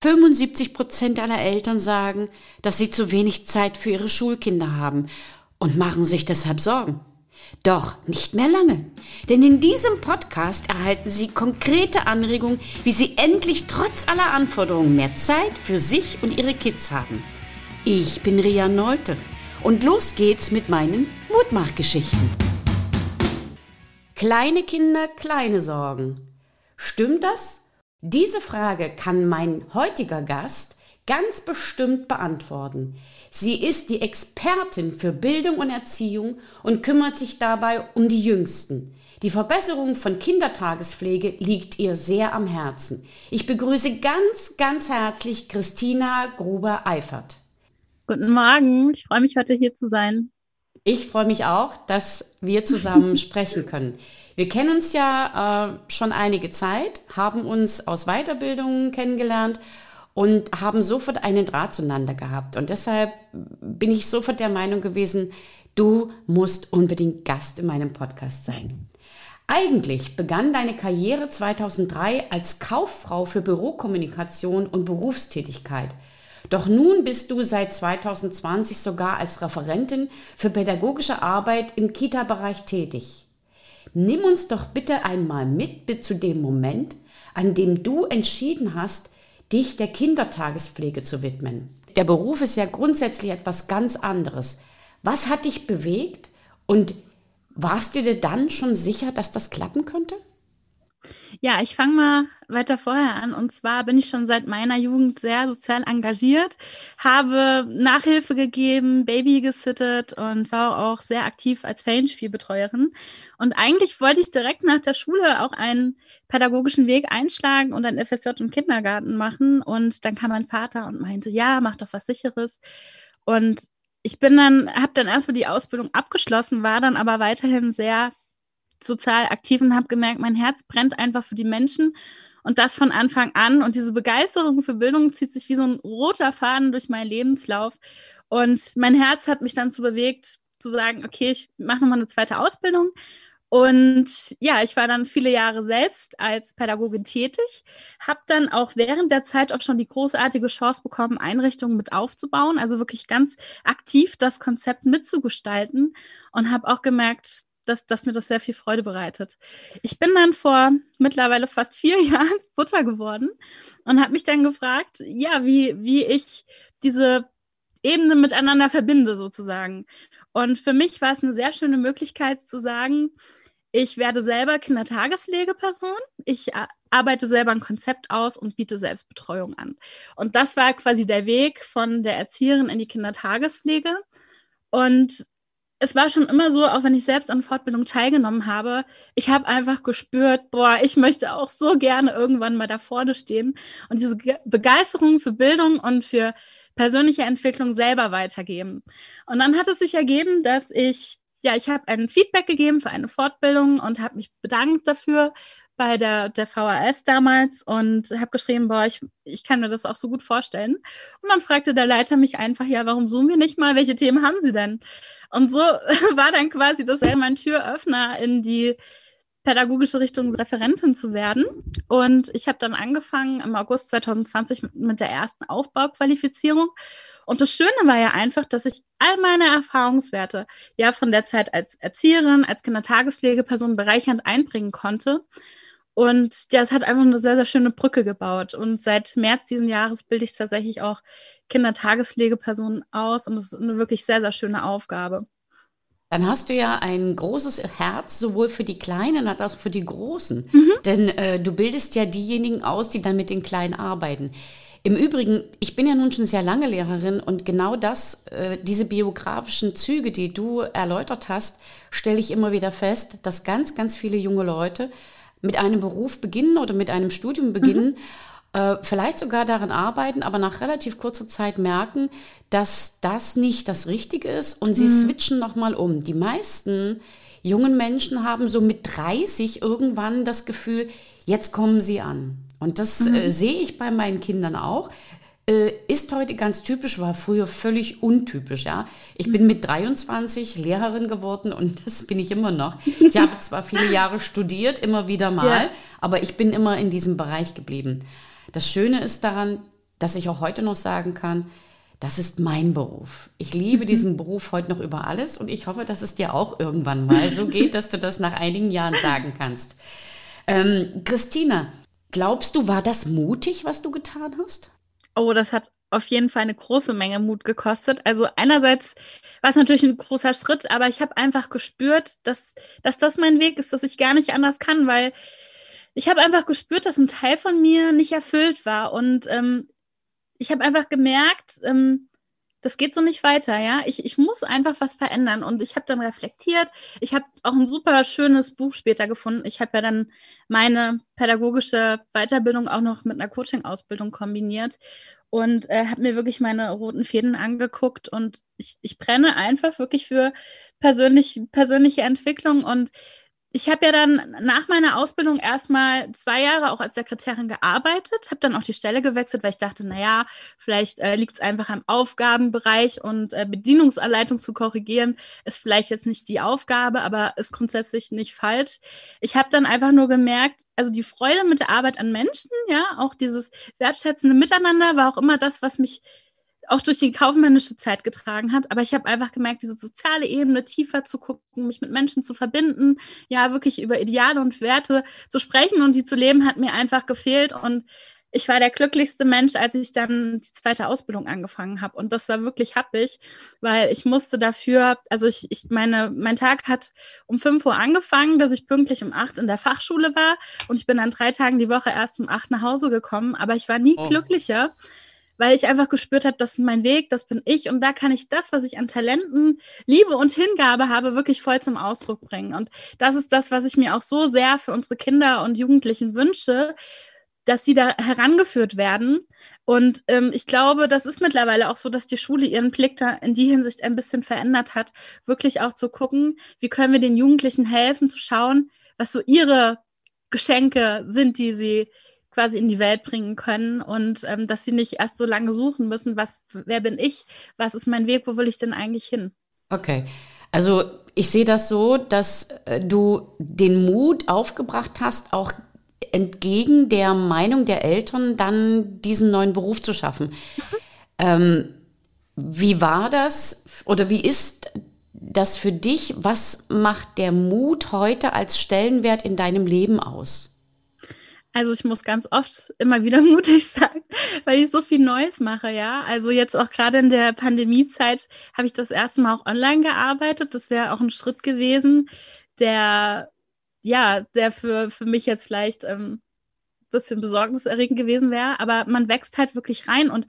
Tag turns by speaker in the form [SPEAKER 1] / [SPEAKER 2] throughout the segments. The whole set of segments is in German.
[SPEAKER 1] 75 Prozent aller Eltern sagen, dass sie zu wenig Zeit für ihre Schulkinder haben und machen sich deshalb Sorgen. Doch nicht mehr lange, denn in diesem Podcast erhalten Sie konkrete Anregungen, wie Sie endlich trotz aller Anforderungen mehr Zeit für sich und Ihre Kids haben. Ich bin Ria Neute und los geht's mit meinen Mutmachgeschichten. Kleine Kinder, kleine Sorgen. Stimmt das? Diese Frage kann mein heutiger Gast ganz bestimmt beantworten. Sie ist die Expertin für Bildung und Erziehung und kümmert sich dabei um die Jüngsten. Die Verbesserung von Kindertagespflege liegt ihr sehr am Herzen. Ich begrüße ganz, ganz herzlich Christina Gruber-Eifert.
[SPEAKER 2] Guten Morgen, ich freue mich heute hier zu sein.
[SPEAKER 1] Ich freue mich auch, dass wir zusammen sprechen können. Wir kennen uns ja äh, schon einige Zeit, haben uns aus Weiterbildungen kennengelernt und haben sofort einen Draht zueinander gehabt. Und deshalb bin ich sofort der Meinung gewesen, du musst unbedingt Gast in meinem Podcast sein. Eigentlich begann deine Karriere 2003 als Kauffrau für Bürokommunikation und Berufstätigkeit. Doch nun bist du seit 2020 sogar als Referentin für pädagogische Arbeit im Kita-Bereich tätig. Nimm uns doch bitte einmal mit zu dem Moment, an dem du entschieden hast, dich der Kindertagespflege zu widmen. Der Beruf ist ja grundsätzlich etwas ganz anderes. Was hat dich bewegt und warst du dir dann schon sicher, dass das klappen könnte?
[SPEAKER 2] Ja, ich fange mal weiter vorher an. Und zwar bin ich schon seit meiner Jugend sehr sozial engagiert, habe Nachhilfe gegeben, Baby gesittet und war auch sehr aktiv als Ferienspielbetreuerin. Und eigentlich wollte ich direkt nach der Schule auch einen pädagogischen Weg einschlagen und ein FSJ im Kindergarten machen. Und dann kam mein Vater und meinte, ja, mach doch was Sicheres. Und ich bin dann, habe dann erstmal die Ausbildung abgeschlossen, war dann aber weiterhin sehr sozial aktiv und habe gemerkt, mein Herz brennt einfach für die Menschen und das von Anfang an. Und diese Begeisterung für Bildung zieht sich wie so ein roter Faden durch meinen Lebenslauf. Und mein Herz hat mich dann zu bewegt, zu sagen, okay, ich mache nochmal eine zweite Ausbildung. Und ja, ich war dann viele Jahre selbst als Pädagogin tätig, habe dann auch während der Zeit auch schon die großartige Chance bekommen, Einrichtungen mit aufzubauen, also wirklich ganz aktiv das Konzept mitzugestalten und habe auch gemerkt, dass, dass mir das sehr viel Freude bereitet. Ich bin dann vor mittlerweile fast vier Jahren Mutter geworden und habe mich dann gefragt, ja, wie, wie ich diese Ebene miteinander verbinde sozusagen. Und für mich war es eine sehr schöne Möglichkeit zu sagen, ich werde selber Kindertagespflegeperson. Ich arbeite selber ein Konzept aus und biete Selbstbetreuung an. Und das war quasi der Weg von der Erzieherin in die Kindertagespflege. Und es war schon immer so, auch wenn ich selbst an Fortbildung teilgenommen habe, ich habe einfach gespürt, boah, ich möchte auch so gerne irgendwann mal da vorne stehen und diese Begeisterung für Bildung und für persönliche Entwicklung selber weitergeben. Und dann hat es sich ergeben, dass ich, ja, ich habe ein Feedback gegeben für eine Fortbildung und habe mich bedankt dafür bei der, der VHS damals und habe geschrieben, boah, ich, ich kann mir das auch so gut vorstellen. Und dann fragte der Leiter mich einfach, ja, warum zoomen wir nicht mal? Welche Themen haben Sie denn? Und so war dann quasi das mein Türöffner in die pädagogische Richtung Referentin zu werden. Und ich habe dann angefangen im August 2020 mit, mit der ersten Aufbauqualifizierung. Und das Schöne war ja einfach, dass ich all meine Erfahrungswerte ja von der Zeit als Erzieherin, als Kindertagespflegeperson bereichernd einbringen konnte. Und ja, es hat einfach eine sehr, sehr schöne Brücke gebaut. Und seit März diesen Jahres bilde ich tatsächlich auch Kindertagespflegepersonen aus. Und es ist eine wirklich sehr, sehr schöne Aufgabe.
[SPEAKER 1] Dann hast du ja ein großes Herz sowohl für die Kleinen als auch für die Großen. Mhm. Denn äh, du bildest ja diejenigen aus, die dann mit den Kleinen arbeiten. Im Übrigen, ich bin ja nun schon sehr lange Lehrerin und genau das, äh, diese biografischen Züge, die du erläutert hast, stelle ich immer wieder fest, dass ganz, ganz viele junge Leute mit einem Beruf beginnen oder mit einem Studium beginnen, mhm. äh, vielleicht sogar daran arbeiten, aber nach relativ kurzer Zeit merken, dass das nicht das Richtige ist und sie mhm. switchen nochmal um. Die meisten jungen Menschen haben so mit 30 irgendwann das Gefühl, jetzt kommen sie an. Und das mhm. äh, sehe ich bei meinen Kindern auch. Äh, ist heute ganz typisch, war früher völlig untypisch. Ja, ich bin mit 23 Lehrerin geworden und das bin ich immer noch. Ich habe zwar viele Jahre studiert, immer wieder mal, ja. aber ich bin immer in diesem Bereich geblieben. Das Schöne ist daran, dass ich auch heute noch sagen kann, das ist mein Beruf. Ich liebe mhm. diesen Beruf heute noch über alles und ich hoffe, dass es dir auch irgendwann mal so geht, dass du das nach einigen Jahren sagen kannst. Ähm, Christina, glaubst du, war das mutig, was du getan hast?
[SPEAKER 2] Oh, das hat auf jeden Fall eine große Menge Mut gekostet. Also einerseits war es natürlich ein großer Schritt, aber ich habe einfach gespürt, dass, dass das mein Weg ist, dass ich gar nicht anders kann, weil ich habe einfach gespürt, dass ein Teil von mir nicht erfüllt war. Und ähm, ich habe einfach gemerkt, ähm, das geht so nicht weiter, ja. Ich, ich muss einfach was verändern. Und ich habe dann reflektiert. Ich habe auch ein super schönes Buch später gefunden. Ich habe ja dann meine pädagogische Weiterbildung auch noch mit einer Coaching-Ausbildung kombiniert und äh, habe mir wirklich meine roten Fäden angeguckt. Und ich, ich brenne einfach wirklich für persönlich, persönliche Entwicklung. Und ich habe ja dann nach meiner Ausbildung erstmal zwei Jahre auch als Sekretärin gearbeitet, habe dann auch die Stelle gewechselt, weil ich dachte, naja, vielleicht äh, liegt es einfach am Aufgabenbereich und äh, Bedienungsanleitung zu korrigieren ist vielleicht jetzt nicht die Aufgabe, aber ist grundsätzlich nicht falsch. Ich habe dann einfach nur gemerkt, also die Freude mit der Arbeit an Menschen, ja, auch dieses wertschätzende Miteinander war auch immer das, was mich auch durch die kaufmännische Zeit getragen hat. Aber ich habe einfach gemerkt, diese soziale Ebene tiefer zu gucken, mich mit Menschen zu verbinden, ja, wirklich über Ideale und Werte zu sprechen und sie zu leben, hat mir einfach gefehlt. Und ich war der glücklichste Mensch, als ich dann die zweite Ausbildung angefangen habe. Und das war wirklich happig, weil ich musste dafür, also ich, ich meine, mein Tag hat um 5 Uhr angefangen, dass ich pünktlich um 8 in der Fachschule war. Und ich bin an drei Tagen die Woche erst um 8 nach Hause gekommen. Aber ich war nie oh. glücklicher weil ich einfach gespürt habe, das ist mein Weg, das bin ich und da kann ich das, was ich an Talenten, Liebe und Hingabe habe, wirklich voll zum Ausdruck bringen. Und das ist das, was ich mir auch so sehr für unsere Kinder und Jugendlichen wünsche, dass sie da herangeführt werden. Und ähm, ich glaube, das ist mittlerweile auch so, dass die Schule ihren Blick da in die Hinsicht ein bisschen verändert hat, wirklich auch zu gucken, wie können wir den Jugendlichen helfen, zu schauen, was so ihre Geschenke sind, die sie quasi in die Welt bringen können und ähm, dass sie nicht erst so lange suchen müssen, was, wer bin ich, was ist mein Weg, wo will ich denn eigentlich hin?
[SPEAKER 1] Okay, also ich sehe das so, dass äh, du den Mut aufgebracht hast, auch entgegen der Meinung der Eltern dann diesen neuen Beruf zu schaffen. Mhm. Ähm, wie war das oder wie ist das für dich? Was macht der Mut heute als Stellenwert in deinem Leben aus?
[SPEAKER 2] Also ich muss ganz oft immer wieder mutig sein, weil ich so viel Neues mache, ja. Also jetzt auch gerade in der Pandemiezeit habe ich das erste Mal auch online gearbeitet. Das wäre auch ein Schritt gewesen, der, ja, der für, für mich jetzt vielleicht ähm, ein bisschen besorgniserregend gewesen wäre. Aber man wächst halt wirklich rein und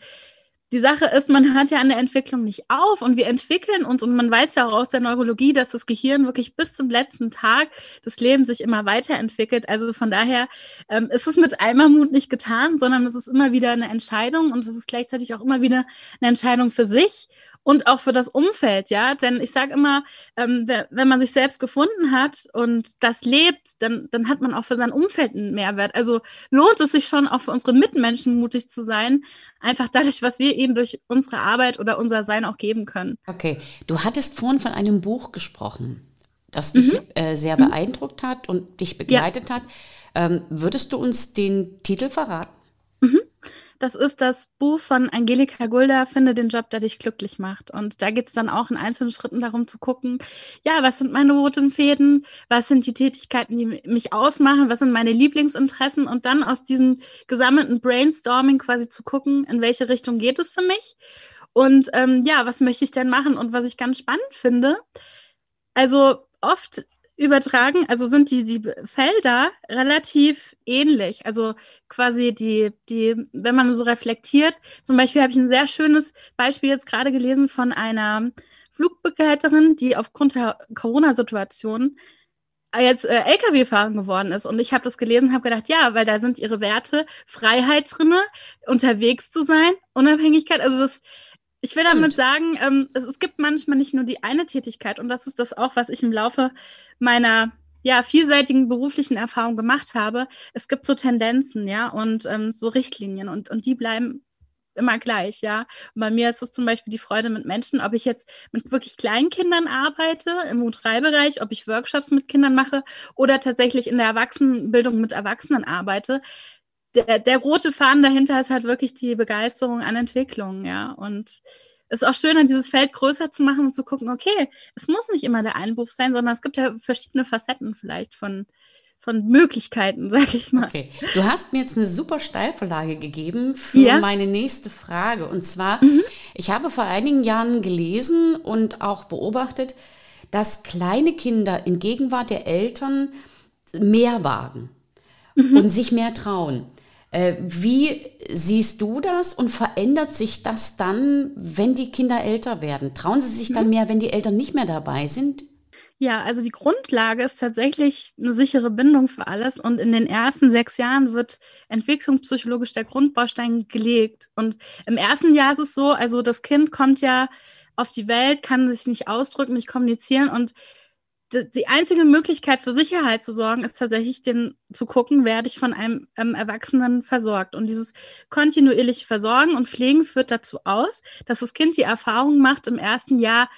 [SPEAKER 2] die Sache ist, man hört ja an der Entwicklung nicht auf und wir entwickeln uns und man weiß ja auch aus der Neurologie, dass das Gehirn wirklich bis zum letzten Tag des Lebens sich immer weiterentwickelt. Also von daher ähm, ist es mit Eimermut nicht getan, sondern es ist immer wieder eine Entscheidung und es ist gleichzeitig auch immer wieder eine Entscheidung für sich und auch für das Umfeld, ja. Denn ich sage immer, ähm, wenn man sich selbst gefunden hat und das lebt, dann, dann hat man auch für sein Umfeld einen Mehrwert. Also lohnt es sich schon auch für unsere Mitmenschen mutig zu sein, einfach dadurch, was wir eben durch unsere Arbeit oder unser Sein auch geben können.
[SPEAKER 1] Okay, du hattest vorhin von einem Buch gesprochen, das dich mhm. äh, sehr mhm. beeindruckt hat und dich begleitet ja. hat. Ähm, würdest du uns den Titel verraten?
[SPEAKER 2] Mhm. Das ist das Buch von Angelika Gulda, Finde den Job, der dich glücklich macht. Und da geht es dann auch in einzelnen Schritten darum zu gucken, ja, was sind meine roten Fäden, was sind die Tätigkeiten, die mich ausmachen, was sind meine Lieblingsinteressen und dann aus diesem gesammelten Brainstorming quasi zu gucken, in welche Richtung geht es für mich. Und ähm, ja, was möchte ich denn machen? Und was ich ganz spannend finde, also oft übertragen, also sind die, die Felder relativ ähnlich. Also quasi die, die, wenn man so reflektiert, zum Beispiel habe ich ein sehr schönes Beispiel jetzt gerade gelesen von einer Flugbegleiterin, die aufgrund der Corona-Situation jetzt äh, LKW-Fahren geworden ist. Und ich habe das gelesen habe gedacht, ja, weil da sind ihre Werte, Freiheit drinne, unterwegs zu sein, Unabhängigkeit. Also das ich will damit sagen, ähm, es, es, gibt manchmal nicht nur die eine Tätigkeit und das ist das auch, was ich im Laufe meiner ja, vielseitigen beruflichen Erfahrung gemacht habe. Es gibt so Tendenzen, ja, und ähm, so Richtlinien und, und die bleiben immer gleich, ja. Und bei mir ist es zum Beispiel die Freude mit Menschen, ob ich jetzt mit wirklich kleinen Kindern arbeite, im U3-Bereich, ob ich Workshops mit Kindern mache oder tatsächlich in der Erwachsenenbildung mit Erwachsenen arbeite der, der rote Faden dahinter ist halt wirklich die Begeisterung an Entwicklung, ja. Und es ist auch schön, dieses Feld größer zu machen und zu gucken, okay, es muss nicht immer der Einwurf sein, sondern es gibt ja verschiedene Facetten vielleicht von, von Möglichkeiten, sag ich mal. Okay,
[SPEAKER 1] du hast mir jetzt eine super Steilvorlage gegeben für ja? meine nächste Frage. Und zwar, mhm. ich habe vor einigen Jahren gelesen und auch beobachtet, dass kleine Kinder in Gegenwart der Eltern mehr wagen mhm. und sich mehr trauen. Äh, wie siehst du das und verändert sich das dann, wenn die Kinder älter werden? Trauen sie sich dann mhm. mehr, wenn die Eltern nicht mehr dabei sind?
[SPEAKER 2] Ja, also die Grundlage ist tatsächlich eine sichere Bindung für alles und in den ersten sechs Jahren wird entwicklungspsychologisch der Grundbaustein gelegt. Und im ersten Jahr ist es so, also das Kind kommt ja auf die Welt, kann sich nicht ausdrücken, nicht kommunizieren und die einzige Möglichkeit für Sicherheit zu sorgen, ist tatsächlich den, zu gucken, werde ich von einem ähm, Erwachsenen versorgt. Und dieses kontinuierliche Versorgen und Pflegen führt dazu aus, dass das Kind die Erfahrung macht im ersten Jahr,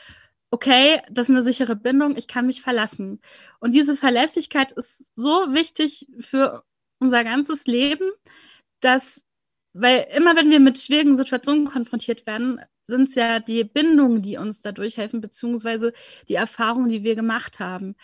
[SPEAKER 2] okay, das ist eine sichere Bindung, ich kann mich verlassen. Und diese Verlässlichkeit ist so wichtig für unser ganzes Leben, dass, weil immer wenn wir mit schwierigen Situationen konfrontiert werden, sind es ja die Bindungen, die uns dadurch helfen, beziehungsweise die Erfahrungen, die wir gemacht haben.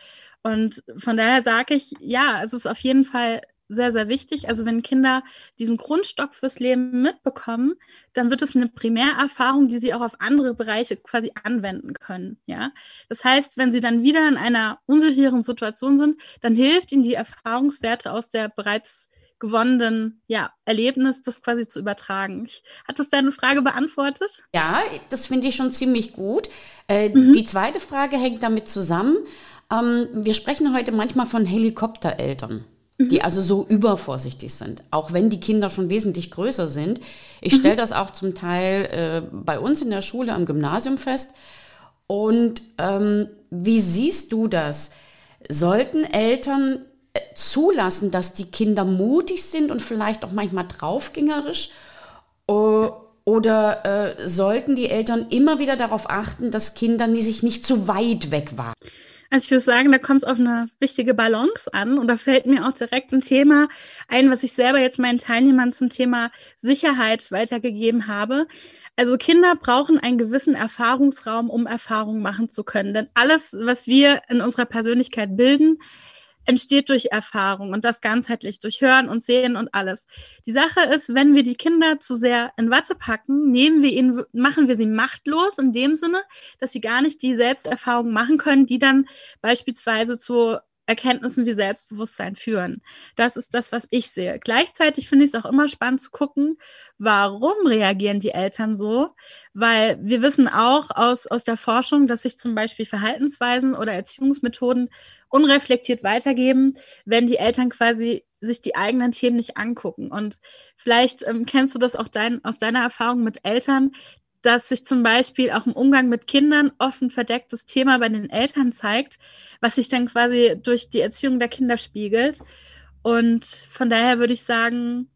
[SPEAKER 2] Und von daher sage ich, ja, es ist auf jeden Fall sehr, sehr wichtig. Also wenn Kinder diesen Grundstock fürs Leben mitbekommen, dann wird es eine Primärerfahrung, die sie auch auf andere Bereiche quasi anwenden können. Ja, das heißt, wenn sie dann wieder in einer unsicheren Situation sind, dann hilft ihnen die Erfahrungswerte aus der bereits gewonnenen ja, Erlebnis, das quasi zu übertragen. Ich, hat das deine Frage beantwortet?
[SPEAKER 1] Ja, das finde ich schon ziemlich gut. Äh, mhm. Die zweite Frage hängt damit zusammen. Ähm, wir sprechen heute manchmal von Helikoptereltern. Mhm. Die also so übervorsichtig sind, auch wenn die Kinder schon wesentlich größer sind. Ich mhm. stelle das auch zum Teil äh, bei uns in der Schule am Gymnasium fest. Und ähm, wie siehst du das? Sollten Eltern zulassen, dass die Kinder mutig sind und vielleicht auch manchmal draufgängerisch? Oder äh, sollten die Eltern immer wieder darauf achten, dass Kinder sich nicht zu weit weg waren?
[SPEAKER 2] Also ich würde sagen, da kommt es auf eine wichtige Balance an. Und da fällt mir auch direkt ein Thema ein, was ich selber jetzt meinen Teilnehmern zum Thema Sicherheit weitergegeben habe. Also Kinder brauchen einen gewissen Erfahrungsraum, um Erfahrungen machen zu können. Denn alles, was wir in unserer Persönlichkeit bilden, entsteht durch Erfahrung und das ganzheitlich durch Hören und Sehen und alles. Die Sache ist, wenn wir die Kinder zu sehr in Watte packen, nehmen wir ihnen, machen wir sie machtlos in dem Sinne, dass sie gar nicht die Selbsterfahrung machen können, die dann beispielsweise zu Erkenntnissen wie Selbstbewusstsein führen. Das ist das, was ich sehe. Gleichzeitig finde ich es auch immer spannend zu gucken, warum reagieren die Eltern so? Weil wir wissen auch aus, aus der Forschung, dass sich zum Beispiel Verhaltensweisen oder Erziehungsmethoden unreflektiert weitergeben, wenn die Eltern quasi sich die eigenen Themen nicht angucken. Und vielleicht ähm, kennst du das auch dein, aus deiner Erfahrung mit Eltern, dass sich zum Beispiel auch im Umgang mit Kindern offen verdecktes Thema bei den Eltern zeigt, was sich dann quasi durch die Erziehung der Kinder spiegelt. Und von daher würde ich sagen,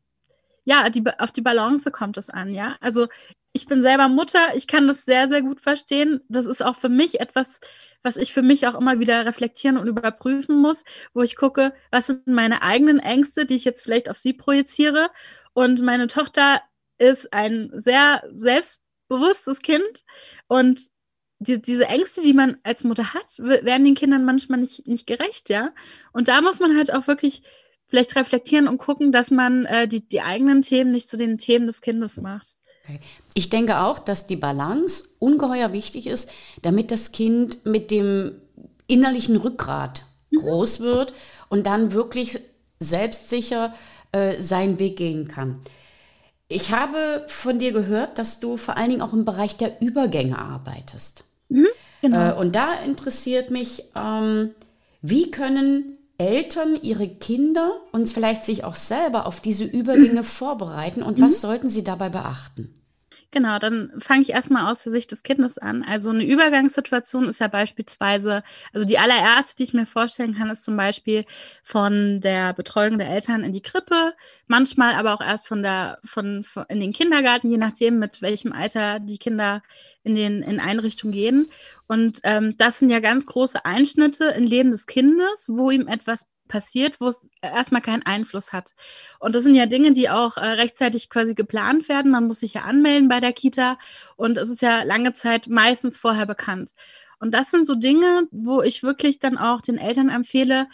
[SPEAKER 2] ja, die, auf die Balance kommt es an, ja. Also ich bin selber Mutter, ich kann das sehr, sehr gut verstehen. Das ist auch für mich etwas, was ich für mich auch immer wieder reflektieren und überprüfen muss, wo ich gucke, was sind meine eigenen Ängste, die ich jetzt vielleicht auf sie projiziere. Und meine Tochter ist ein sehr selbst bewusstes Kind und die, diese Ängste, die man als Mutter hat, werden den Kindern manchmal nicht, nicht gerecht, ja. Und da muss man halt auch wirklich vielleicht reflektieren und gucken, dass man äh, die, die eigenen Themen nicht zu den Themen des Kindes macht.
[SPEAKER 1] Ich denke auch, dass die Balance ungeheuer wichtig ist, damit das Kind mit dem innerlichen Rückgrat mhm. groß wird und dann wirklich selbstsicher äh, seinen Weg gehen kann. Ich habe von dir gehört, dass du vor allen Dingen auch im Bereich der Übergänge arbeitest. Mhm, genau. Äh, und da interessiert mich, ähm, wie können Eltern ihre Kinder und vielleicht sich auch selber auf diese Übergänge mhm. vorbereiten und was mhm. sollten sie dabei beachten?
[SPEAKER 2] Genau, dann fange ich erstmal aus der Sicht des Kindes an. Also eine Übergangssituation ist ja beispielsweise, also die allererste, die ich mir vorstellen kann, ist zum Beispiel von der Betreuung der Eltern in die Krippe, manchmal aber auch erst von der, von, von in den Kindergarten, je nachdem, mit welchem Alter die Kinder in den in Einrichtungen gehen. Und ähm, das sind ja ganz große Einschnitte im Leben des Kindes, wo ihm etwas passiert, wo es erstmal keinen Einfluss hat. Und das sind ja Dinge, die auch äh, rechtzeitig quasi geplant werden. Man muss sich ja anmelden bei der Kita und es ist ja lange Zeit meistens vorher bekannt. Und das sind so Dinge, wo ich wirklich dann auch den Eltern empfehle,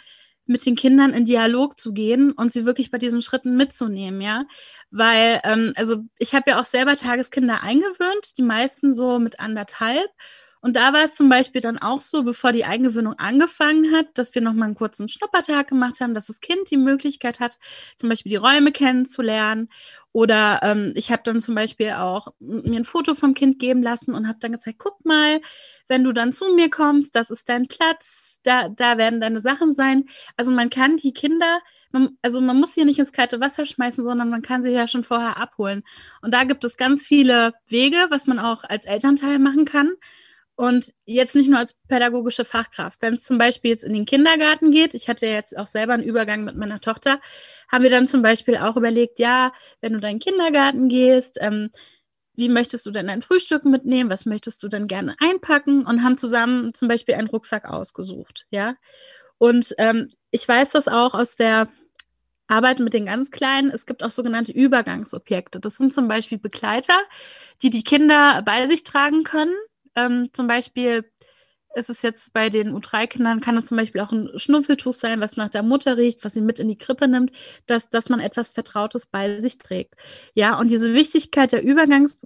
[SPEAKER 2] mit den Kindern in Dialog zu gehen und sie wirklich bei diesen Schritten mitzunehmen, ja. Weil, ähm, also ich habe ja auch selber Tageskinder eingewöhnt, die meisten so mit anderthalb. Und da war es zum Beispiel dann auch so, bevor die Eingewöhnung angefangen hat, dass wir nochmal einen kurzen Schnuppertag gemacht haben, dass das Kind die Möglichkeit hat, zum Beispiel die Räume kennenzulernen. Oder ähm, ich habe dann zum Beispiel auch mir ein Foto vom Kind geben lassen und habe dann gezeigt, guck mal, wenn du dann zu mir kommst, das ist dein Platz, da, da werden deine Sachen sein. Also man kann die Kinder man, also man muss sie nicht ins kalte Wasser schmeißen, sondern man kann sie ja schon vorher abholen. Und da gibt es ganz viele Wege, was man auch als Elternteil machen kann. Und jetzt nicht nur als pädagogische Fachkraft. Wenn es zum Beispiel jetzt in den Kindergarten geht, ich hatte jetzt auch selber einen Übergang mit meiner Tochter, haben wir dann zum Beispiel auch überlegt, ja, wenn du in deinen Kindergarten gehst, ähm, wie möchtest du denn dein Frühstück mitnehmen? Was möchtest du denn gerne einpacken? Und haben zusammen zum Beispiel einen Rucksack ausgesucht, ja. Und ähm, ich weiß das auch aus der Arbeit mit den ganz Kleinen. Es gibt auch sogenannte Übergangsobjekte. Das sind zum Beispiel Begleiter, die die Kinder bei sich tragen können ähm, zum Beispiel ist es jetzt bei den U3-Kindern, kann es zum Beispiel auch ein Schnuffeltuch sein, was nach der Mutter riecht, was sie mit in die Krippe nimmt, dass, dass man etwas Vertrautes bei sich trägt. Ja, und diese Wichtigkeit der Übergangs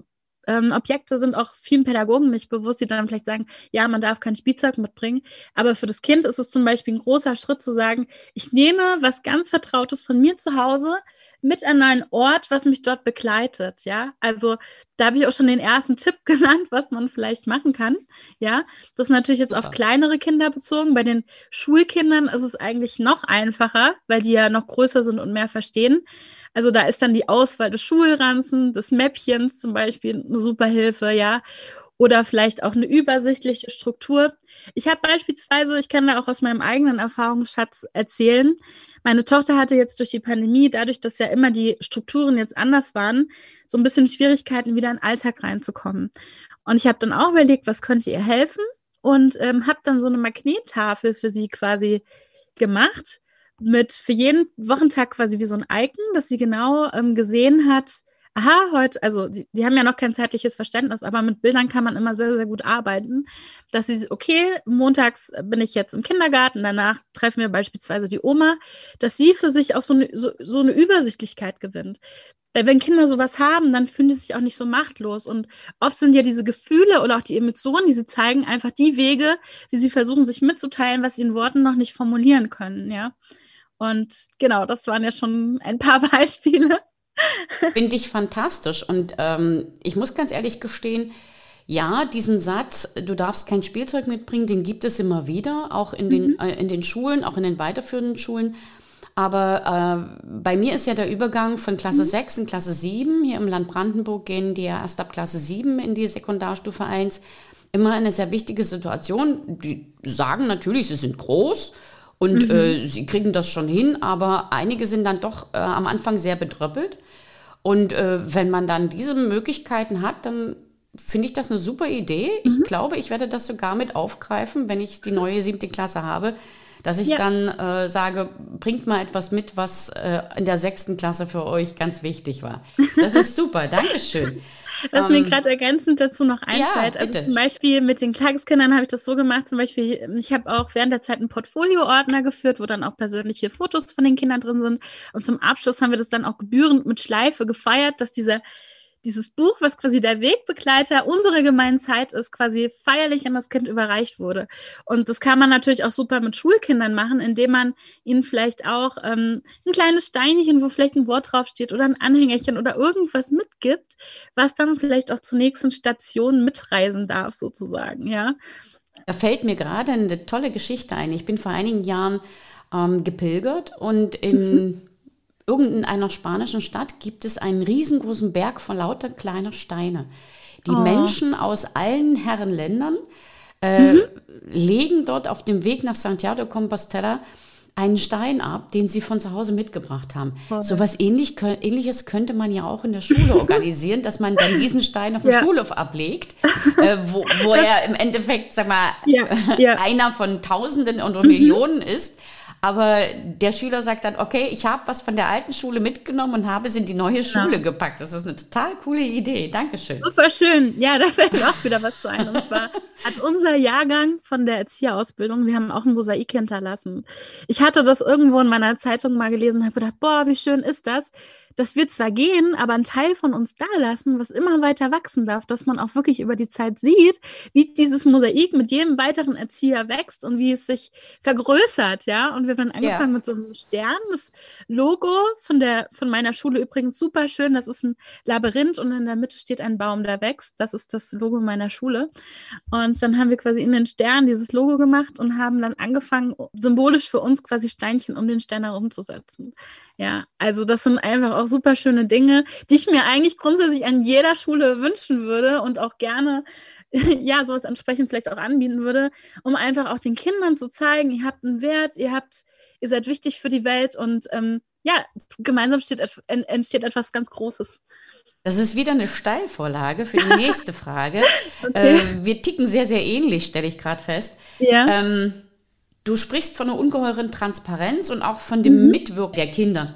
[SPEAKER 2] ähm, sind auch vielen Pädagogen nicht bewusst, die dann vielleicht sagen, ja, man darf kein Spielzeug mitbringen. Aber für das Kind ist es zum Beispiel ein großer Schritt zu sagen, ich nehme was ganz Vertrautes von mir zu Hause mit an einen Ort, was mich dort begleitet. Ja, also da habe ich auch schon den ersten Tipp genannt, was man vielleicht machen kann. Ja, das ist natürlich jetzt auf kleinere Kinder bezogen. Bei den Schulkindern ist es eigentlich noch einfacher, weil die ja noch größer sind und mehr verstehen. Also da ist dann die Auswahl des Schulranzen, des Mäppchens zum Beispiel eine super Hilfe, ja. Oder vielleicht auch eine übersichtliche Struktur. Ich habe beispielsweise, ich kann da auch aus meinem eigenen Erfahrungsschatz erzählen, meine Tochter hatte jetzt durch die Pandemie, dadurch, dass ja immer die Strukturen jetzt anders waren, so ein bisschen Schwierigkeiten, wieder in den Alltag reinzukommen. Und ich habe dann auch überlegt, was könnte ihr helfen? Und ähm, habe dann so eine Magnettafel für sie quasi gemacht mit für jeden Wochentag quasi wie so ein Icon, dass sie genau ähm, gesehen hat, aha, heute, also die, die, haben ja noch kein zeitliches Verständnis, aber mit Bildern kann man immer sehr, sehr gut arbeiten, dass sie, okay, montags bin ich jetzt im Kindergarten, danach treffen wir beispielsweise die Oma, dass sie für sich auch so eine, so, so eine Übersichtlichkeit gewinnt. Weil wenn Kinder sowas haben, dann fühlen sie sich auch nicht so machtlos. Und oft sind ja diese Gefühle oder auch die Emotionen, die sie zeigen, einfach die Wege, wie sie versuchen, sich mitzuteilen, was sie in Worten noch nicht formulieren können, ja. Und genau, das waren ja schon ein paar Beispiele.
[SPEAKER 1] Finde ich fantastisch. Und ähm, ich muss ganz ehrlich gestehen, ja, diesen Satz, du darfst kein Spielzeug mitbringen, den gibt es immer wieder, auch in den, mhm. äh, in den Schulen, auch in den weiterführenden Schulen. Aber äh, bei mir ist ja der Übergang von Klasse mhm. 6 in Klasse 7. Hier im Land Brandenburg gehen die ja erst ab Klasse 7 in die Sekundarstufe 1. Immer eine sehr wichtige Situation. Die sagen natürlich, sie sind groß und mhm. äh, sie kriegen das schon hin, aber einige sind dann doch äh, am Anfang sehr bedröppelt. Und äh, wenn man dann diese Möglichkeiten hat, dann finde ich das eine super Idee. Mhm. Ich glaube, ich werde das sogar mit aufgreifen, wenn ich die neue siebte Klasse habe, dass ich ja. dann äh, sage, bringt mal etwas mit, was äh, in der sechsten Klasse für euch ganz wichtig war. Das ist super, Dankeschön.
[SPEAKER 2] Was um, mir ähm, gerade ergänzend dazu noch einfällt, ja, also zum Beispiel mit den Tageskindern habe ich das so gemacht, zum Beispiel, ich habe auch während der Zeit einen Portfolio-Ordner geführt, wo dann auch persönliche Fotos von den Kindern drin sind. Und zum Abschluss haben wir das dann auch gebührend mit Schleife gefeiert, dass dieser dieses Buch, was quasi der Wegbegleiter unserer gemeinen Zeit ist, quasi feierlich an das Kind überreicht wurde. Und das kann man natürlich auch super mit Schulkindern machen, indem man ihnen vielleicht auch ähm, ein kleines Steinchen, wo vielleicht ein Wort draufsteht oder ein Anhängerchen oder irgendwas mitgibt, was dann vielleicht auch zur nächsten Station mitreisen darf, sozusagen, ja.
[SPEAKER 1] Da fällt mir gerade eine tolle Geschichte ein. Ich bin vor einigen Jahren ähm, gepilgert und in mhm irgendeiner spanischen Stadt gibt es einen riesengroßen Berg von lauter kleiner Steine. Die oh. Menschen aus allen Herrenländern äh, mhm. legen dort auf dem Weg nach Santiago de Compostela einen Stein ab, den sie von zu Hause mitgebracht haben. Oh. So was ähnlich, ähnliches könnte man ja auch in der Schule organisieren, dass man dann diesen Stein auf dem ja. Schulhof ablegt, äh, wo, wo er im Endeffekt, sag mal, ja. Ja. einer von Tausenden und Millionen ist. Aber der Schüler sagt dann, okay, ich habe was von der alten Schule mitgenommen und habe es in die neue genau. Schule gepackt. Das ist eine total coole Idee. Dankeschön.
[SPEAKER 2] Super schön. Ja, da fällt mir auch wieder was zu ein. Und zwar hat unser Jahrgang von der Erzieherausbildung, wir haben auch ein Mosaik hinterlassen. Ich hatte das irgendwo in meiner Zeitung mal gelesen und habe gedacht, boah, wie schön ist das? Dass wir zwar gehen, aber einen Teil von uns da lassen, was immer weiter wachsen darf, dass man auch wirklich über die Zeit sieht, wie dieses Mosaik mit jedem weiteren Erzieher wächst und wie es sich vergrößert, ja. Und wir haben angefangen ja. mit so einem Stern, das Logo von der von meiner Schule übrigens super schön. Das ist ein Labyrinth und in der Mitte steht ein Baum, der wächst. Das ist das Logo meiner Schule. Und dann haben wir quasi in den Stern dieses Logo gemacht und haben dann angefangen, symbolisch für uns quasi Steinchen um den Stern herumzusetzen. Ja, also das sind einfach auch super schöne Dinge, die ich mir eigentlich grundsätzlich an jeder Schule wünschen würde und auch gerne ja, sowas entsprechend vielleicht auch anbieten würde, um einfach auch den Kindern zu zeigen, ihr habt einen Wert, ihr habt, ihr seid wichtig für die Welt und ähm, ja, gemeinsam steht, entsteht etwas ganz Großes.
[SPEAKER 1] Das ist wieder eine Steilvorlage für die nächste Frage. okay. äh, wir ticken sehr, sehr ähnlich, stelle ich gerade fest. Ja. Ähm, Du sprichst von einer ungeheuren Transparenz und auch von dem mhm. Mitwirken der Kinder.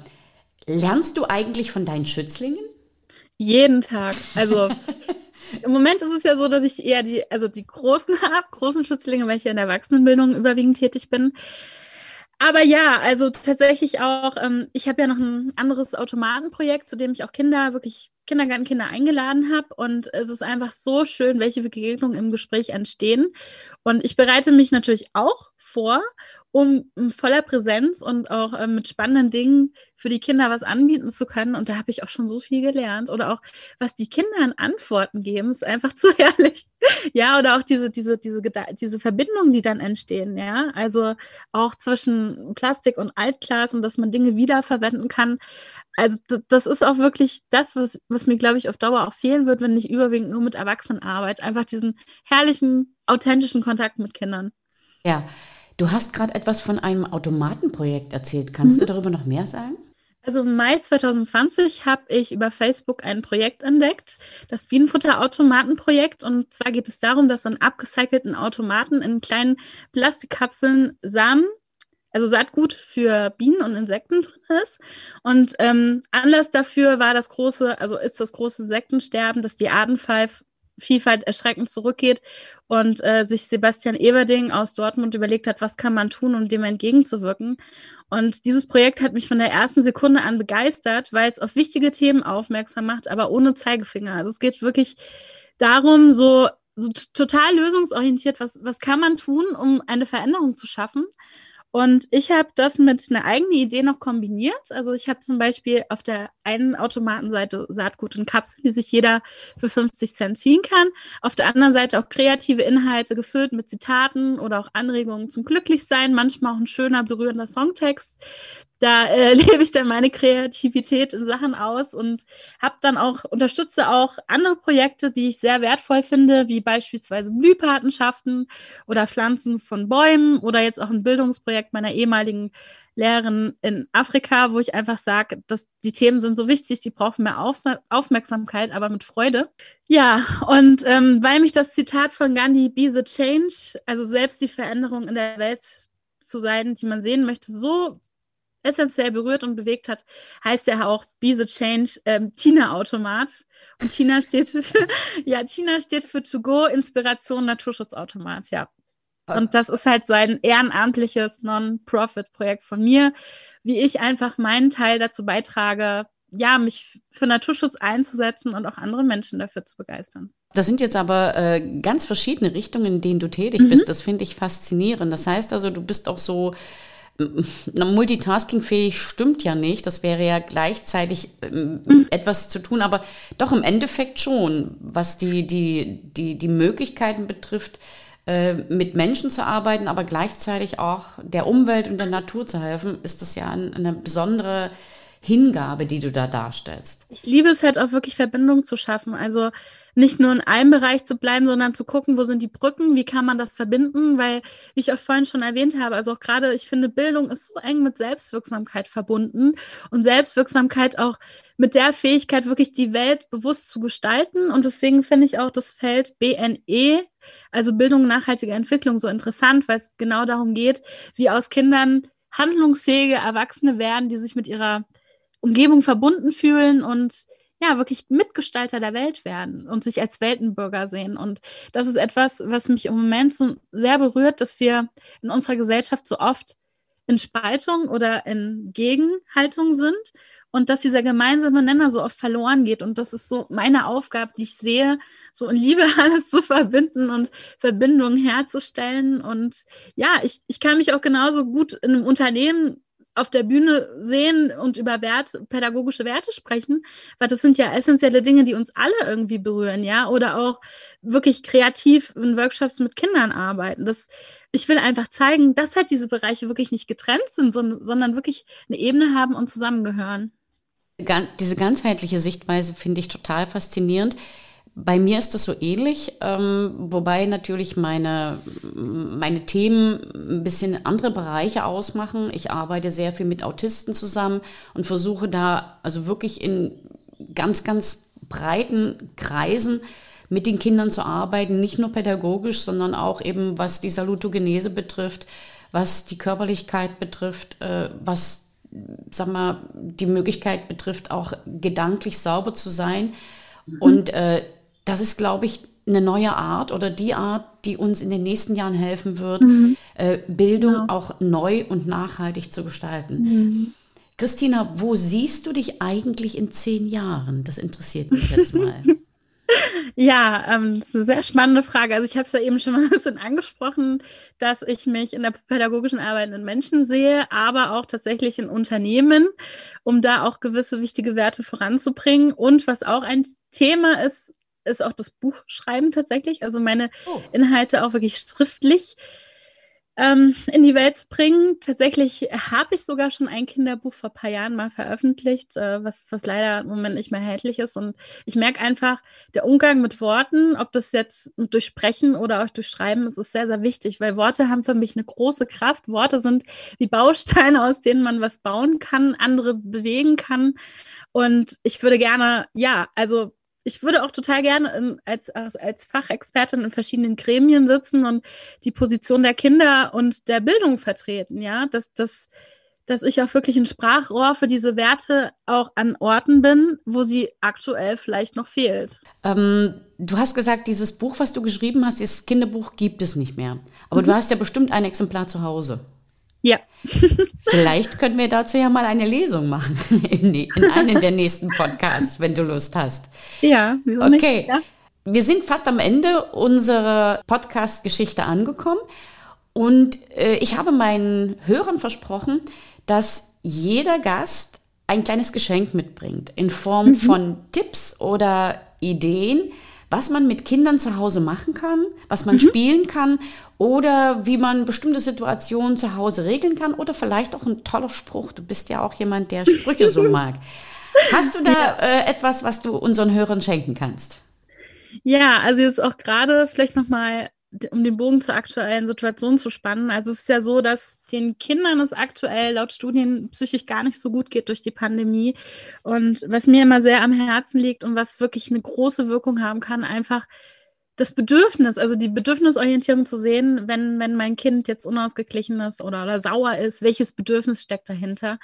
[SPEAKER 1] Lernst du eigentlich von deinen Schützlingen?
[SPEAKER 2] Jeden Tag. Also im Moment ist es ja so, dass ich eher die, also die großen habe, großen Schützlinge, weil ich ja in der Erwachsenenbildung überwiegend tätig bin. Aber ja, also tatsächlich auch, ähm, ich habe ja noch ein anderes Automatenprojekt, zu dem ich auch Kinder, wirklich Kindergartenkinder eingeladen habe. Und es ist einfach so schön, welche Begegnungen im Gespräch entstehen. Und ich bereite mich natürlich auch vor, um voller Präsenz und auch äh, mit spannenden Dingen für die Kinder was anbieten zu können. Und da habe ich auch schon so viel gelernt. Oder auch, was die Kinder an Antworten geben, ist einfach zu herrlich. ja, oder auch diese, diese, diese, diese Verbindungen, die dann entstehen. Ja, also auch zwischen Plastik und Altglas und dass man Dinge wiederverwenden kann. Also das ist auch wirklich das, was, was mir, glaube ich, auf Dauer auch fehlen wird, wenn ich überwiegend nur mit Erwachsenen arbeite. Einfach diesen herrlichen, authentischen Kontakt mit Kindern.
[SPEAKER 1] Ja, Du hast gerade etwas von einem Automatenprojekt erzählt. Kannst mhm. du darüber noch mehr sagen?
[SPEAKER 2] Also im Mai 2020 habe ich über Facebook ein Projekt entdeckt, das Bienenfutterautomatenprojekt. Und zwar geht es darum, dass an abgecycelten Automaten in kleinen Plastikkapseln Samen, also Saatgut für Bienen und Insekten drin ist. Und ähm, Anlass dafür war das große, also ist das große Insektensterben, das die Artenvielfalt Vielfalt erschreckend zurückgeht und äh, sich Sebastian Everding aus Dortmund überlegt hat, was kann man tun, um dem entgegenzuwirken. Und dieses Projekt hat mich von der ersten Sekunde an begeistert, weil es auf wichtige Themen aufmerksam macht, aber ohne Zeigefinger. Also es geht wirklich darum, so, so total lösungsorientiert, was, was kann man tun, um eine Veränderung zu schaffen. Und ich habe das mit einer eigenen Idee noch kombiniert. Also ich habe zum Beispiel auf der einen Automatenseite Saatgut in Kapseln, die sich jeder für 50 Cent ziehen kann. Auf der anderen Seite auch kreative Inhalte gefüllt mit Zitaten oder auch Anregungen zum Glücklichsein. Manchmal auch ein schöner, berührender Songtext da äh, lebe ich dann meine Kreativität in Sachen aus und habe dann auch, unterstütze auch andere Projekte, die ich sehr wertvoll finde, wie beispielsweise Blühpatenschaften oder Pflanzen von Bäumen oder jetzt auch ein Bildungsprojekt meiner ehemaligen Lehrerin in Afrika, wo ich einfach sage, dass die Themen sind so wichtig, die brauchen mehr Auf Aufmerksamkeit, aber mit Freude. Ja, und ähm, weil mich das Zitat von Gandhi, Be the Change, also selbst die Veränderung in der Welt zu sein, die man sehen möchte, so essentiell berührt und bewegt hat, heißt ja auch Be the Change ähm, Tina-Automat. Und Tina steht für, ja, Tina steht für To Go Inspiration Naturschutzautomat, ja. Und das ist halt so ein ehrenamtliches Non-Profit-Projekt von mir, wie ich einfach meinen Teil dazu beitrage, ja, mich für Naturschutz einzusetzen und auch andere Menschen dafür zu begeistern.
[SPEAKER 1] Das sind jetzt aber äh, ganz verschiedene Richtungen, in denen du tätig mhm. bist. Das finde ich faszinierend. Das heißt also, du bist auch so Multitasking-fähig stimmt ja nicht. Das wäre ja gleichzeitig ähm, mhm. etwas zu tun, aber doch im Endeffekt schon, was die, die, die, die Möglichkeiten betrifft, äh, mit Menschen zu arbeiten, aber gleichzeitig auch der Umwelt und der Natur zu helfen, ist das ja eine besondere Hingabe, die du da darstellst.
[SPEAKER 2] Ich liebe es halt auch wirklich Verbindungen zu schaffen. Also nicht nur in einem Bereich zu bleiben, sondern zu gucken, wo sind die Brücken, wie kann man das verbinden, weil, wie ich auch vorhin schon erwähnt habe, also auch gerade, ich finde, Bildung ist so eng mit Selbstwirksamkeit verbunden und Selbstwirksamkeit auch mit der Fähigkeit, wirklich die Welt bewusst zu gestalten. Und deswegen finde ich auch das Feld BNE, also Bildung, nachhaltige Entwicklung, so interessant, weil es genau darum geht, wie aus Kindern handlungsfähige Erwachsene werden, die sich mit ihrer Umgebung verbunden fühlen und ja, wirklich Mitgestalter der Welt werden und sich als Weltenbürger sehen. Und das ist etwas, was mich im Moment so sehr berührt, dass wir in unserer Gesellschaft so oft in Spaltung oder in Gegenhaltung sind und dass dieser gemeinsame Nenner so oft verloren geht. Und das ist so meine Aufgabe, die ich sehe, so in Liebe alles zu verbinden und Verbindungen herzustellen. Und ja, ich, ich kann mich auch genauso gut in einem Unternehmen auf der Bühne sehen und über Wert, pädagogische Werte sprechen, weil das sind ja essentielle Dinge, die uns alle irgendwie berühren, ja, oder auch wirklich kreativ in Workshops mit Kindern arbeiten. Das, ich will einfach zeigen, dass halt diese Bereiche wirklich nicht getrennt sind, sondern, sondern wirklich eine Ebene haben und zusammengehören.
[SPEAKER 1] Diese ganzheitliche Sichtweise finde ich total faszinierend. Bei mir ist das so ähnlich, ähm, wobei natürlich meine, meine Themen ein bisschen andere Bereiche ausmachen. Ich arbeite sehr viel mit Autisten zusammen und versuche da also wirklich in ganz, ganz breiten Kreisen mit den Kindern zu arbeiten, nicht nur pädagogisch, sondern auch eben was die Salutogenese betrifft, was die Körperlichkeit betrifft, äh, was sag mal, die Möglichkeit betrifft, auch gedanklich sauber zu sein. Mhm. Und äh, das ist, glaube ich, eine neue Art oder die Art, die uns in den nächsten Jahren helfen wird, mhm. äh, Bildung ja. auch neu und nachhaltig zu gestalten. Mhm. Christina, wo siehst du dich eigentlich in zehn Jahren? Das interessiert mich jetzt mal.
[SPEAKER 2] Ja, ähm, das ist eine sehr spannende Frage. Also ich habe es ja eben schon mal ein bisschen angesprochen, dass ich mich in der pädagogischen Arbeit mit Menschen sehe, aber auch tatsächlich in Unternehmen, um da auch gewisse wichtige Werte voranzubringen. Und was auch ein Thema ist, ist auch das Buchschreiben tatsächlich. Also meine oh. Inhalte auch wirklich schriftlich ähm, in die Welt zu bringen. Tatsächlich habe ich sogar schon ein Kinderbuch vor ein paar Jahren mal veröffentlicht, äh, was, was leider im Moment nicht mehr erhältlich ist. Und ich merke einfach, der Umgang mit Worten, ob das jetzt durch Sprechen oder auch durch Schreiben ist, ist sehr, sehr wichtig, weil Worte haben für mich eine große Kraft. Worte sind wie Bausteine, aus denen man was bauen kann, andere bewegen kann. Und ich würde gerne, ja, also ich würde auch total gerne in, als, als, als Fachexpertin in verschiedenen Gremien sitzen und die Position der Kinder und der Bildung vertreten, ja, dass, dass, dass ich auch wirklich ein Sprachrohr für diese Werte auch an Orten bin, wo sie aktuell vielleicht noch fehlt.
[SPEAKER 1] Ähm, du hast gesagt, dieses Buch, was du geschrieben hast, dieses Kinderbuch gibt es nicht mehr. Aber mhm. du hast ja bestimmt ein Exemplar zu Hause.
[SPEAKER 2] Ja.
[SPEAKER 1] Vielleicht können wir dazu ja mal eine Lesung machen in, in einem der nächsten Podcasts, wenn du Lust hast.
[SPEAKER 2] Ja,
[SPEAKER 1] okay. Ja. Wir sind fast am Ende unserer Podcast-Geschichte angekommen und äh, ich habe meinen Hörern versprochen, dass jeder Gast ein kleines Geschenk mitbringt in Form mhm. von Tipps oder Ideen, was man mit Kindern zu Hause machen kann, was man mhm. spielen kann oder wie man bestimmte Situationen zu Hause regeln kann oder vielleicht auch ein toller Spruch. Du bist ja auch jemand, der Sprüche so mag. Hast du da ja. äh, etwas, was du unseren Hörern schenken kannst?
[SPEAKER 2] Ja, also jetzt auch gerade vielleicht nochmal um den Bogen zur aktuellen Situation zu spannen. Also es ist ja so, dass den Kindern es aktuell laut Studien psychisch gar nicht so gut geht durch die Pandemie. Und was mir immer sehr am Herzen liegt und was wirklich eine große Wirkung haben kann, einfach das Bedürfnis, also die Bedürfnisorientierung zu sehen, wenn, wenn mein Kind jetzt unausgeglichen ist oder, oder sauer ist, welches Bedürfnis steckt dahinter.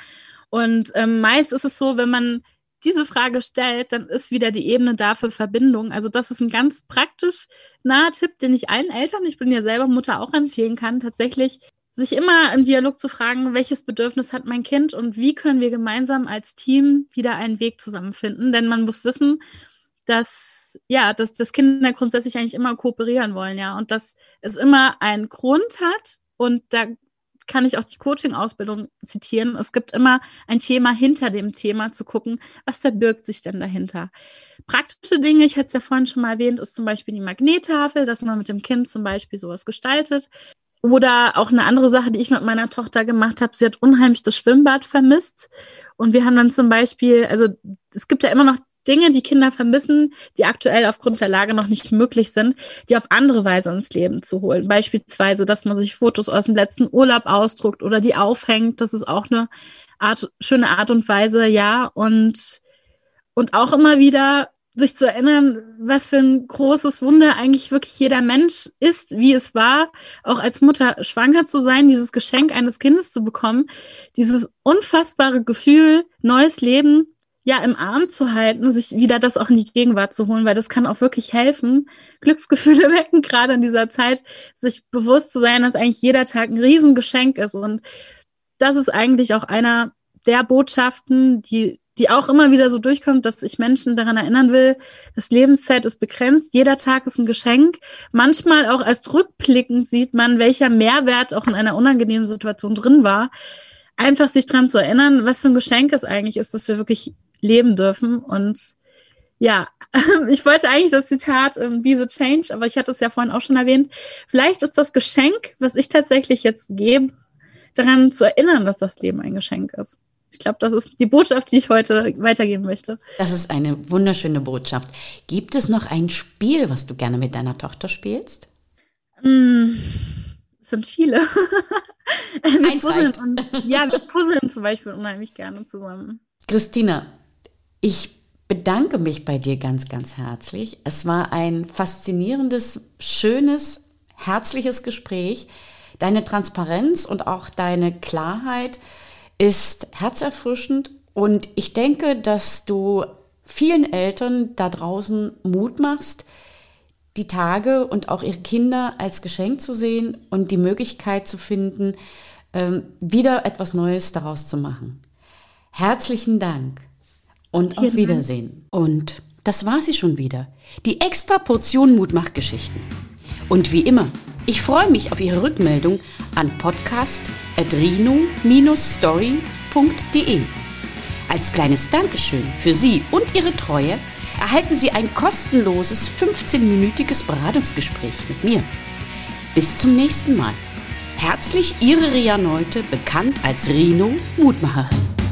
[SPEAKER 2] Und ähm, meist ist es so, wenn man diese Frage stellt, dann ist wieder die Ebene dafür Verbindung. Also das ist ein ganz praktisch naher Tipp, den ich allen Eltern, ich bin ja selber Mutter, auch empfehlen kann, tatsächlich sich immer im Dialog zu fragen, welches Bedürfnis hat mein Kind und wie können wir gemeinsam als Team wieder einen Weg zusammenfinden. Denn man muss wissen, dass ja, dass, dass Kinder grundsätzlich eigentlich immer kooperieren wollen, ja, und dass es immer einen Grund hat und da kann ich auch die Coaching-Ausbildung zitieren. Es gibt immer ein Thema hinter dem Thema zu gucken, was verbirgt sich denn dahinter. Praktische Dinge, ich hatte es ja vorhin schon mal erwähnt, ist zum Beispiel die Magnettafel, dass man mit dem Kind zum Beispiel sowas gestaltet. Oder auch eine andere Sache, die ich mit meiner Tochter gemacht habe, sie hat unheimlich das Schwimmbad vermisst. Und wir haben dann zum Beispiel, also es gibt ja immer noch Dinge, die Kinder vermissen, die aktuell aufgrund der Lage noch nicht möglich sind, die auf andere Weise ins Leben zu holen. Beispielsweise, dass man sich Fotos aus dem letzten Urlaub ausdruckt oder die aufhängt. Das ist auch eine Art, schöne Art und Weise, ja. Und, und auch immer wieder sich zu erinnern, was für ein großes Wunder eigentlich wirklich jeder Mensch ist, wie es war, auch als Mutter schwanger zu sein, dieses Geschenk eines Kindes zu bekommen, dieses unfassbare Gefühl, neues Leben, ja, im Arm zu halten, sich wieder das auch in die Gegenwart zu holen, weil das kann auch wirklich helfen. Glücksgefühle wecken, gerade in dieser Zeit, sich bewusst zu sein, dass eigentlich jeder Tag ein Riesengeschenk ist. Und das ist eigentlich auch einer der Botschaften, die die auch immer wieder so durchkommt, dass ich Menschen daran erinnern will, dass Lebenszeit ist begrenzt, jeder Tag ist ein Geschenk. Manchmal auch als rückblickend sieht man, welcher Mehrwert auch in einer unangenehmen Situation drin war. Einfach sich daran zu erinnern, was für ein Geschenk es eigentlich ist, dass wir wirklich leben dürfen. Und ja, ich wollte eigentlich das Zitat ähm, Be the Change, aber ich hatte es ja vorhin auch schon erwähnt. Vielleicht ist das Geschenk, was ich tatsächlich jetzt gebe, daran zu erinnern, dass das Leben ein Geschenk ist. Ich glaube, das ist die Botschaft, die ich heute weitergeben möchte.
[SPEAKER 1] Das ist eine wunderschöne Botschaft. Gibt es noch ein Spiel, was du gerne mit deiner Tochter spielst?
[SPEAKER 2] Mm, es sind viele.
[SPEAKER 1] Reicht.
[SPEAKER 2] Und, ja, wir puzzeln zum Beispiel unheimlich gerne zusammen.
[SPEAKER 1] Christina, ich bedanke mich bei dir ganz, ganz herzlich. Es war ein faszinierendes, schönes, herzliches Gespräch. Deine Transparenz und auch deine Klarheit ist herzerfrischend und ich denke, dass du vielen Eltern da draußen Mut machst, die Tage und auch ihre Kinder als Geschenk zu sehen und die Möglichkeit zu finden, ähm, wieder etwas Neues daraus zu machen. Herzlichen Dank und auf Wiedersehen. Und das war sie schon wieder. Die extra Portion Mutmachgeschichten. Und wie immer, ich freue mich auf Ihre Rückmeldung an podcast.rino-story.de. Als kleines Dankeschön für Sie und Ihre Treue erhalten Sie ein kostenloses 15-minütiges Beratungsgespräch mit mir. Bis zum nächsten Mal. Herzlich Ihre Ria Neute, bekannt als Rino Mutmacherin.